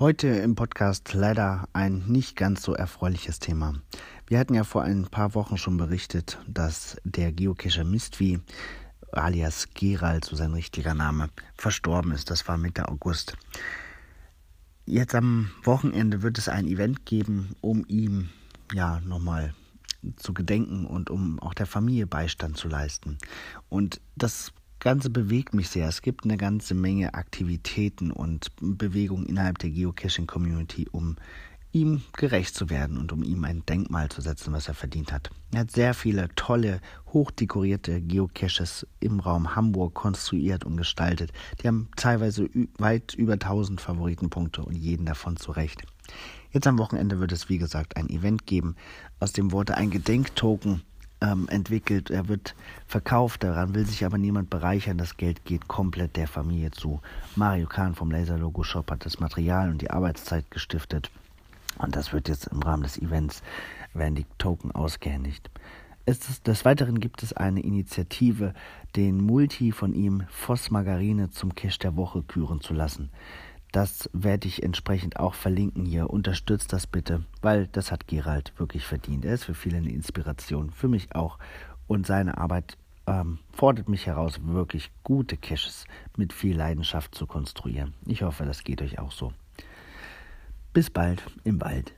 Heute im Podcast leider ein nicht ganz so erfreuliches Thema. Wir hatten ja vor ein paar Wochen schon berichtet, dass der Geocacher Mistvi, alias Gerald, so sein richtiger Name, verstorben ist. Das war Mitte August. Jetzt am Wochenende wird es ein Event geben, um ihm ja nochmal zu gedenken und um auch der Familie Beistand zu leisten. Und das Ganze bewegt mich sehr. Es gibt eine ganze Menge Aktivitäten und Bewegungen innerhalb der Geocaching-Community, um ihm gerecht zu werden und um ihm ein Denkmal zu setzen, was er verdient hat. Er hat sehr viele tolle, hochdekorierte Geocaches im Raum Hamburg konstruiert und gestaltet. Die haben teilweise weit über 1000 Favoritenpunkte und jeden davon zurecht. Jetzt am Wochenende wird es, wie gesagt, ein Event geben, aus dem wurde ein Gedenktoken ähm, entwickelt. Er wird verkauft, daran will sich aber niemand bereichern. Das Geld geht komplett der Familie zu. Mario Kahn vom Laser Logo Shop hat das Material und die Arbeitszeit gestiftet. Und das wird jetzt im Rahmen des Events, werden die Token ausgehändigt. Ist, des Weiteren gibt es eine Initiative, den Multi von ihm Voss Margarine zum Cash der Woche küren zu lassen. Das werde ich entsprechend auch verlinken hier. Unterstützt das bitte, weil das hat Gerald wirklich verdient. Er ist für viele eine Inspiration, für mich auch. Und seine Arbeit ähm, fordert mich heraus, wirklich gute Caches mit viel Leidenschaft zu konstruieren. Ich hoffe, das geht euch auch so. Bis bald im Wald.